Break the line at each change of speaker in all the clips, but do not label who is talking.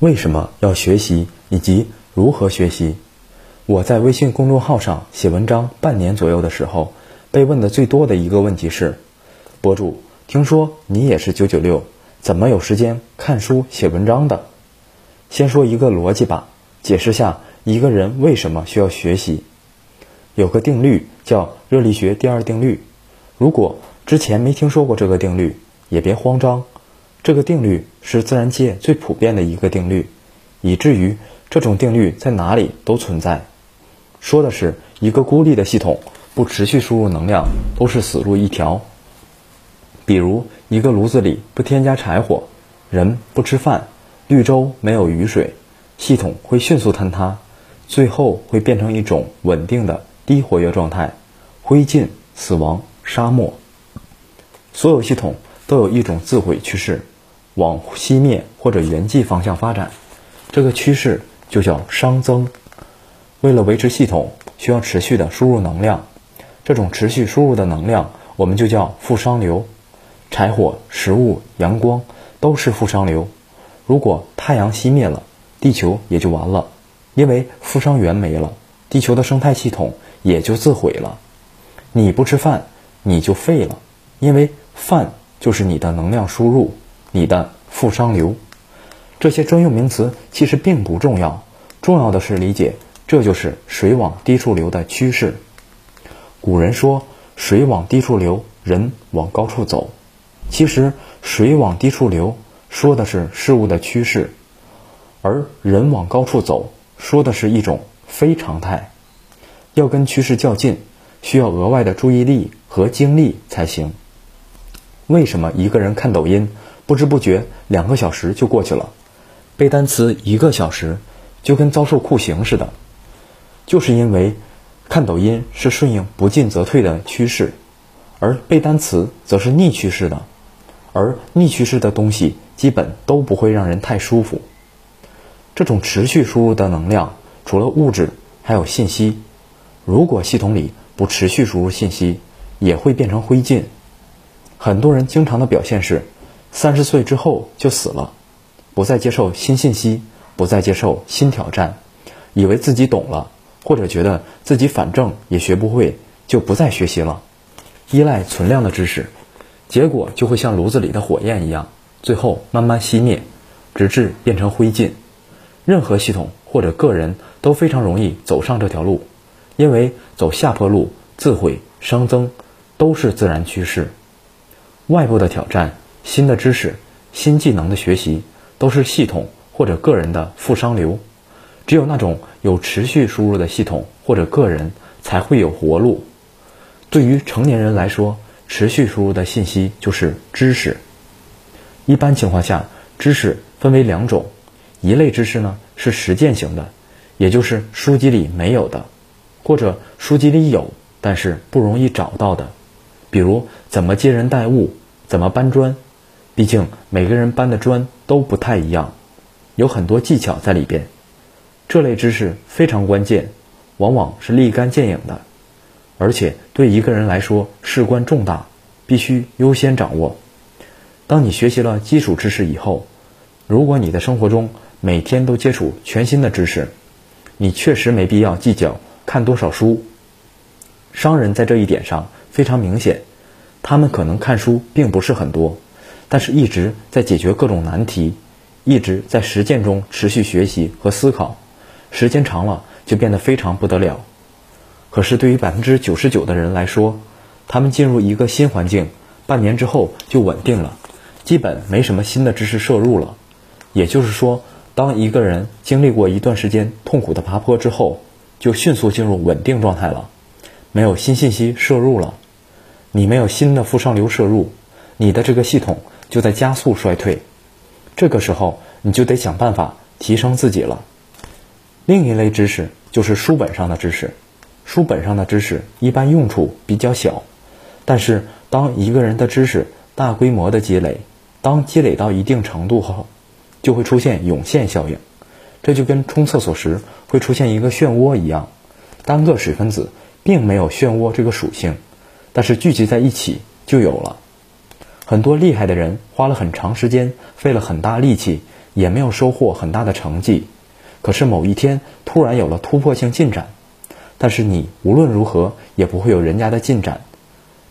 为什么要学习以及如何学习？我在微信公众号上写文章半年左右的时候，被问的最多的一个问题是：博主，听说你也是九九六，怎么有时间看书写文章的？先说一个逻辑吧，解释下一个人为什么需要学习。有个定律叫热力学第二定律，如果之前没听说过这个定律，也别慌张。这个定律是自然界最普遍的一个定律，以至于这种定律在哪里都存在。说的是一个孤立的系统，不持续输入能量都是死路一条。比如一个炉子里不添加柴火，人不吃饭，绿洲没有雨水，系统会迅速坍塌，最后会变成一种稳定的低活跃状态，灰烬、死亡、沙漠。所有系统都有一种自毁趋势，往熄灭或者圆寂方向发展，这个趋势就叫熵增。为了维持系统，需要持续的输入能量。这种持续输入的能量，我们就叫负熵流。柴火、食物、阳光都是负熵流。如果太阳熄灭了，地球也就完了，因为负熵源没了，地球的生态系统也就自毁了。你不吃饭，你就废了，因为饭就是你的能量输入，你的负熵流。这些专用名词其实并不重要，重要的是理解。这就是水往低处流的趋势。古人说“水往低处流，人往高处走”。其实“水往低处流”说的是事物的趋势，而“人往高处走”说的是一种非常态。要跟趋势较劲，需要额外的注意力和精力才行。为什么一个人看抖音，不知不觉两个小时就过去了，背单词一个小时就跟遭受酷刑似的？就是因为看抖音是顺应不进则退的趋势，而背单词则是逆趋势的，而逆趋势的东西基本都不会让人太舒服。这种持续输入的能量，除了物质，还有信息。如果系统里不持续输入信息，也会变成灰烬。很多人经常的表现是，三十岁之后就死了，不再接受新信息，不再接受新挑战，以为自己懂了。或者觉得自己反正也学不会，就不再学习了，依赖存量的知识，结果就会像炉子里的火焰一样，最后慢慢熄灭，直至变成灰烬。任何系统或者个人都非常容易走上这条路，因为走下坡路、自毁、熵增都是自然趋势。外部的挑战、新的知识、新技能的学习，都是系统或者个人的负熵流。只有那种有持续输入的系统或者个人才会有活路。对于成年人来说，持续输入的信息就是知识。一般情况下，知识分为两种，一类知识呢是实践型的，也就是书籍里没有的，或者书籍里有但是不容易找到的，比如怎么接人待物，怎么搬砖。毕竟每个人搬的砖都不太一样，有很多技巧在里边。这类知识非常关键，往往是立竿见影的，而且对一个人来说事关重大，必须优先掌握。当你学习了基础知识以后，如果你的生活中每天都接触全新的知识，你确实没必要计较看多少书。商人在这一点上非常明显，他们可能看书并不是很多，但是一直在解决各种难题，一直在实践中持续学习和思考。时间长了就变得非常不得了，可是对于百分之九十九的人来说，他们进入一个新环境，半年之后就稳定了，基本没什么新的知识摄入了。也就是说，当一个人经历过一段时间痛苦的爬坡之后，就迅速进入稳定状态了，没有新信息摄入了，你没有新的负上流摄入，你的这个系统就在加速衰退。这个时候，你就得想办法提升自己了。另一类知识就是书本上的知识，书本上的知识一般用处比较小，但是当一个人的知识大规模的积累，当积累到一定程度后，就会出现涌现效应，这就跟冲厕所时会出现一个漩涡一样，单个水分子并没有漩涡这个属性，但是聚集在一起就有了。很多厉害的人花了很长时间，费了很大力气，也没有收获很大的成绩，可是某一天突然有了突破性进展，但是你无论如何也不会有人家的进展，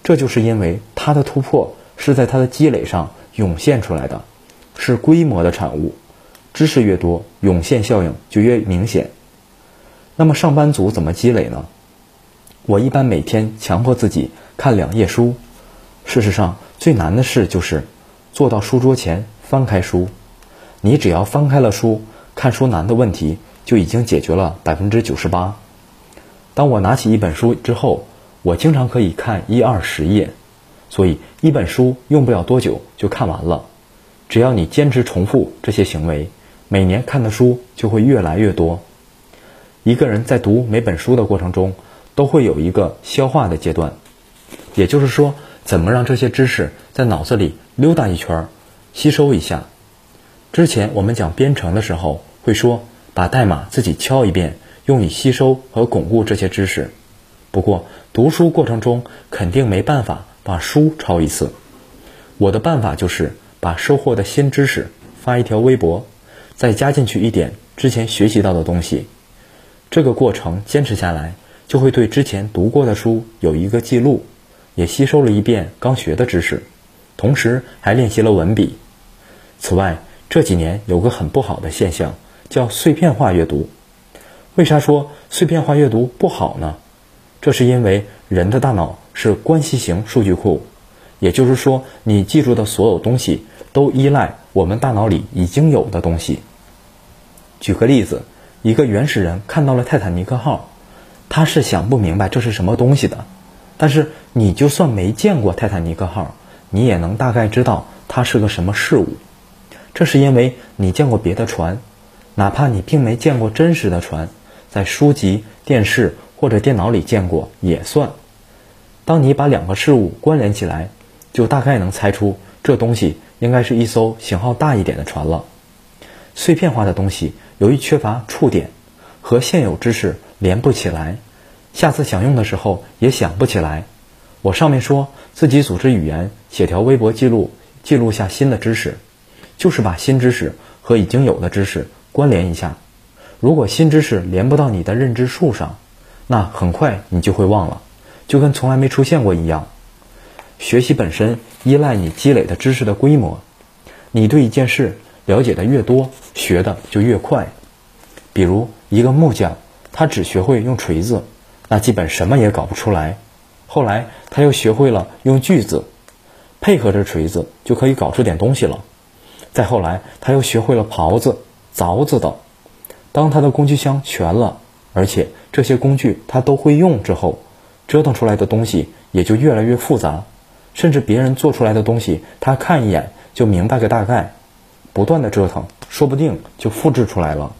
这就是因为他的突破是在他的积累上涌现出来的，是规模的产物，知识越多，涌现效应就越明显。那么上班族怎么积累呢？我一般每天强迫自己看两页书，事实上最难的事就是坐到书桌前翻开书。你只要翻开了书，看书难的问题就已经解决了百分之九十八。当我拿起一本书之后，我经常可以看一二十页，所以一本书用不了多久就看完了。只要你坚持重复这些行为，每年看的书就会越来越多。一个人在读每本书的过程中，都会有一个消化的阶段，也就是说，怎么让这些知识在脑子里溜达一圈，吸收一下。之前我们讲编程的时候，会说把代码自己敲一遍，用以吸收和巩固这些知识。不过读书过程中肯定没办法把书抄一次。我的办法就是把收获的新知识发一条微博，再加进去一点之前学习到的东西。这个过程坚持下来，就会对之前读过的书有一个记录，也吸收了一遍刚学的知识，同时还练习了文笔。此外，这几年有个很不好的现象，叫碎片化阅读。为啥说碎片化阅读不好呢？这是因为人的大脑是关系型数据库，也就是说，你记住的所有东西都依赖我们大脑里已经有的东西。举个例子，一个原始人看到了泰坦尼克号，他是想不明白这是什么东西的。但是你就算没见过泰坦尼克号，你也能大概知道它是个什么事物。这是因为你见过别的船，哪怕你并没见过真实的船，在书籍、电视或者电脑里见过也算。当你把两个事物关联起来，就大概能猜出这东西应该是一艘型号大一点的船了。碎片化的东西由于缺乏触点，和现有知识连不起来，下次想用的时候也想不起来。我上面说自己组织语言，写条微博记录，记录下新的知识。就是把新知识和已经有的知识关联一下，如果新知识连不到你的认知树上，那很快你就会忘了，就跟从来没出现过一样。学习本身依赖你积累的知识的规模，你对一件事了解的越多，学的就越快。比如一个木匠，他只学会用锤子，那基本什么也搞不出来。后来他又学会了用锯子，配合着锤子就可以搞出点东西了。再后来，他又学会了刨子、凿子等。当他的工具箱全了，而且这些工具他都会用之后，折腾出来的东西也就越来越复杂。甚至别人做出来的东西，他看一眼就明白个大概。不断的折腾，说不定就复制出来了。